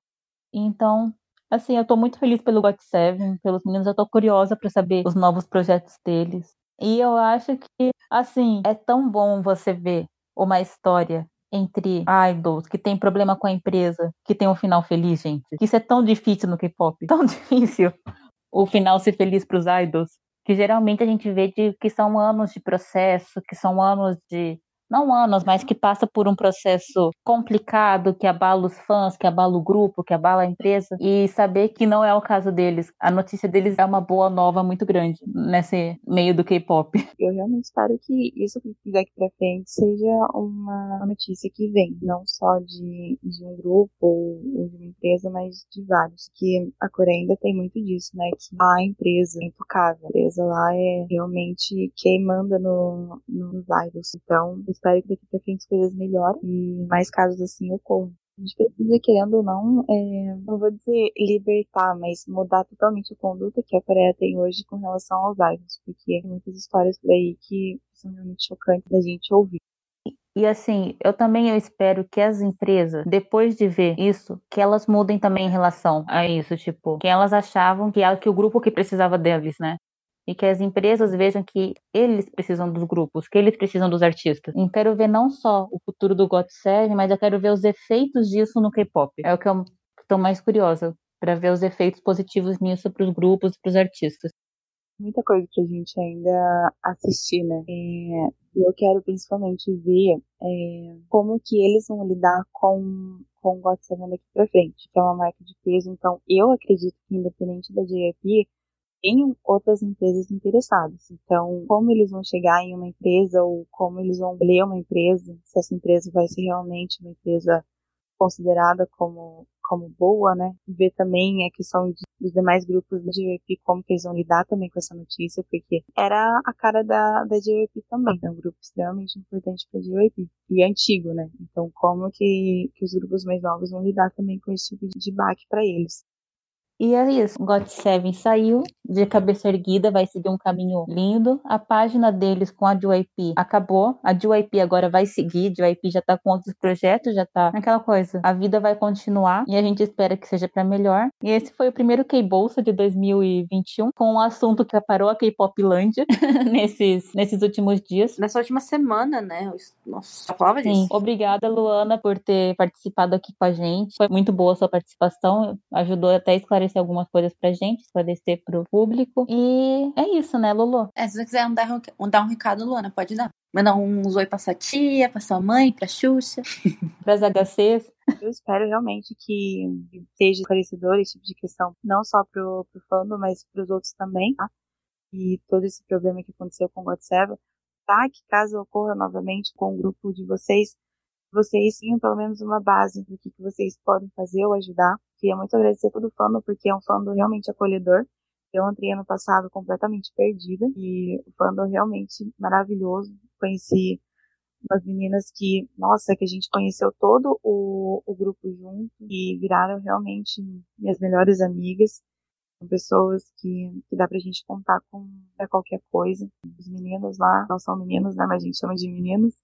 Speaker 1: Então, assim, eu tô muito feliz pelo Got Seven, pelos meninos, eu tô curiosa para saber os novos projetos deles. E eu acho que, assim, é tão bom você ver uma história entre idols que tem problema com a empresa, que tem um final feliz, gente. Isso é tão difícil no K-pop, tão difícil o final ser feliz para os idols, que geralmente a gente vê de que são anos de processo, que são anos de não anos, mas que passa por um processo complicado, que abala os fãs, que abala o grupo, que abala a empresa, e saber que não é o caso deles. A notícia deles é uma boa nova muito grande nesse meio do K-pop.
Speaker 3: Eu realmente espero que isso daqui pra frente seja uma notícia que vem, não só de, de um grupo ou, de uma empresa, mas de vários. Que a Coreia ainda tem muito disso, né? Que a empresa é intocável. A empresa lá é realmente quem manda no, nos idols. Então, espero que daqui pra frente as coisas melhorem e mais casos assim ocorram. A gente precisa, querendo ou não, é, não vou dizer libertar, mas mudar totalmente a conduta que a Coreia tem hoje com relação aos idols, porque tem muitas histórias por aí que são realmente chocantes da gente ouvir.
Speaker 1: E assim, eu também eu espero que as empresas, depois de ver isso, que elas mudem também em relação a isso, tipo, que elas achavam que, que o grupo que precisava deles, né? E que as empresas vejam que eles precisam dos grupos, que eles precisam dos artistas. E quero ver não só o futuro do GOT7, mas eu quero ver os efeitos disso no K-pop. É o que eu estou mais curiosa para ver os efeitos positivos nisso para os grupos e para os artistas.
Speaker 3: Muita coisa para a gente ainda assistir, né? É, e eu quero principalmente ver é, como que eles vão lidar com com o GOT7 daqui para frente, que é uma marca de peso. Então, eu acredito que independente da JYP, tem outras empresas interessadas. Então, como eles vão chegar em uma empresa ou como eles vão ler uma empresa, se essa empresa vai ser realmente uma empresa considerada como como boa, né? Ver também a questão de, dos demais grupos da JYP, como que eles vão lidar também com essa notícia, porque era a cara da, da JYP também, é um grupo extremamente importante para a JYP, e antigo, né? Então, como que, que os grupos mais novos vão lidar também com esse tipo de baque para eles.
Speaker 1: E é isso. God Seven saiu de cabeça erguida, vai seguir um caminho lindo. A página deles com a JYP acabou. A JYP agora vai seguir. A JYP já tá com outros projetos, já tá naquela coisa. A vida vai continuar e a gente espera que seja para melhor. E esse foi o primeiro K-Bolsa de 2021 com um assunto que parou a K-Pop Land nesses, nesses últimos dias.
Speaker 2: Nessa última semana, né? Nossa, só falava
Speaker 1: disso. Sim. Obrigada, Luana, por ter participado aqui com a gente. Foi muito boa a sua participação. Ajudou até a esclarecer esclarecer algumas coisas pra gente, esclarecer pro público. E é isso, né, Lulu?
Speaker 2: É, se você quiser dar um, dar um recado, Luana, pode dar. Mandar uns oi pra sua tia, pra sua mãe, pra Xuxa.
Speaker 1: Pras HCs.
Speaker 3: Eu espero realmente que seja esclarecedor esse tipo de questão, não só pro, pro fandom, mas pros outros também, tá? E todo esse problema que aconteceu com o God tá? Que caso ocorra novamente com o grupo de vocês, vocês tenham pelo menos uma base do que, que vocês podem fazer ou ajudar. Queria muito agradecer todo o fandom, porque é um fandom realmente acolhedor. Eu entrei ano passado completamente perdida e o fandom realmente maravilhoso. Conheci umas meninas que, nossa, que a gente conheceu todo o, o grupo junto e viraram realmente minhas melhores amigas. São pessoas que, que dá pra gente contar com qualquer coisa. Os meninos lá, não são meninos, né, mas a gente chama de meninos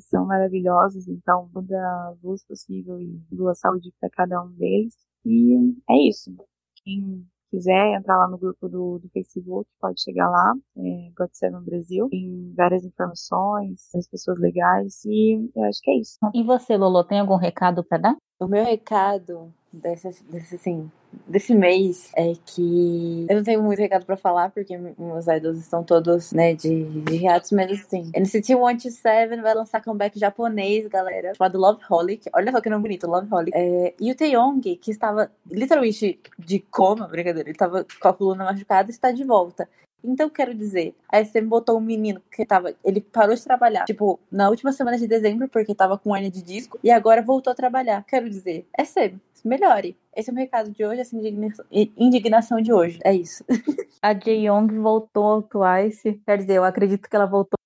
Speaker 3: são maravilhosos, então toda luz possível e boa saúde para cada um deles. E é isso. Quem quiser entrar lá no grupo do, do Facebook, pode chegar lá, é, God7 Brasil, tem várias informações, as pessoas legais, e eu acho que é isso.
Speaker 1: E você, Lolo, tem algum recado para dar?
Speaker 2: O meu recado desse, desse, assim, desse mês é que eu não tenho muito recado pra falar, porque meus idols estão todos, né, de, de hiatus, mas assim, NCT 127 vai lançar comeback japonês, galera, chamado Love Holic. Olha só que nome bonito, Love Holic. É, e o Taeyong, que estava literalmente de coma, brincadeira, ele estava com a coluna machucada, está de volta. Então, quero dizer, a SM botou um menino que tava. Ele parou de trabalhar, tipo, na última semana de dezembro, porque tava com hernia de disco, e agora voltou a trabalhar. Quero dizer, é SM, melhore. Esse é o recado de hoje, essa indignação de hoje. É isso.
Speaker 1: A Young voltou ao Twice, quer dizer, eu acredito que ela voltou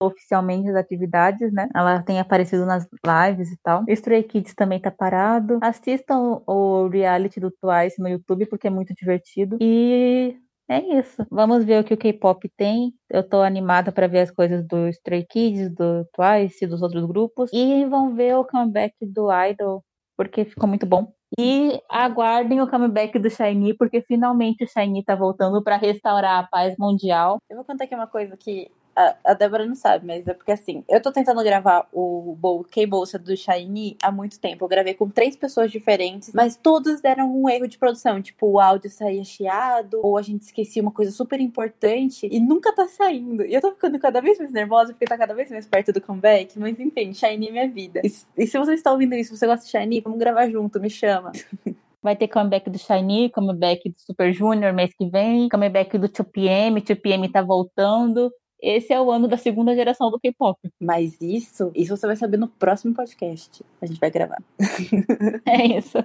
Speaker 1: oficialmente as atividades, né? Ela tem aparecido nas lives e tal. Stray Kids também tá parado. Assistam o reality do Twice no YouTube porque é muito divertido. E é isso. Vamos ver o que o K-pop tem. Eu tô animada para ver as coisas do Stray Kids, do Twice, dos outros grupos. E vão ver o comeback do Idol, porque ficou muito bom. E aguardem o comeback do Shiny, porque finalmente o Shiny tá voltando para restaurar a paz mundial.
Speaker 2: Eu vou contar aqui uma coisa que a, Débora não sabe, mas é porque assim, eu tô tentando gravar o K-Bolsa do Shiny há muito tempo. Eu gravei com três pessoas diferentes, mas todos deram um erro de produção. Tipo, o áudio saía chiado, ou a gente esquecia uma coisa super importante e nunca tá saindo. E eu tô ficando cada vez mais nervosa porque tá cada vez mais perto do comeback. Mas enfim, Shiny é minha vida. E, e se você está ouvindo isso, você gosta de Shiny, vamos gravar junto, me chama.
Speaker 1: Vai ter comeback do Shiny, comeback do Super Junior mês que vem, comeback do 2PM, 2PM tá voltando. Esse é o ano da segunda geração do K-pop.
Speaker 2: Mas isso, isso você vai saber no próximo podcast. A gente vai gravar.
Speaker 1: é isso.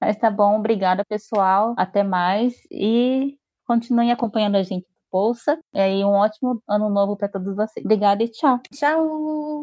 Speaker 1: Mas tá bom, obrigada pessoal. Até mais e continuem acompanhando a gente no Bolsa. E aí, um ótimo ano novo para todos vocês. Obrigada e tchau.
Speaker 2: Tchau!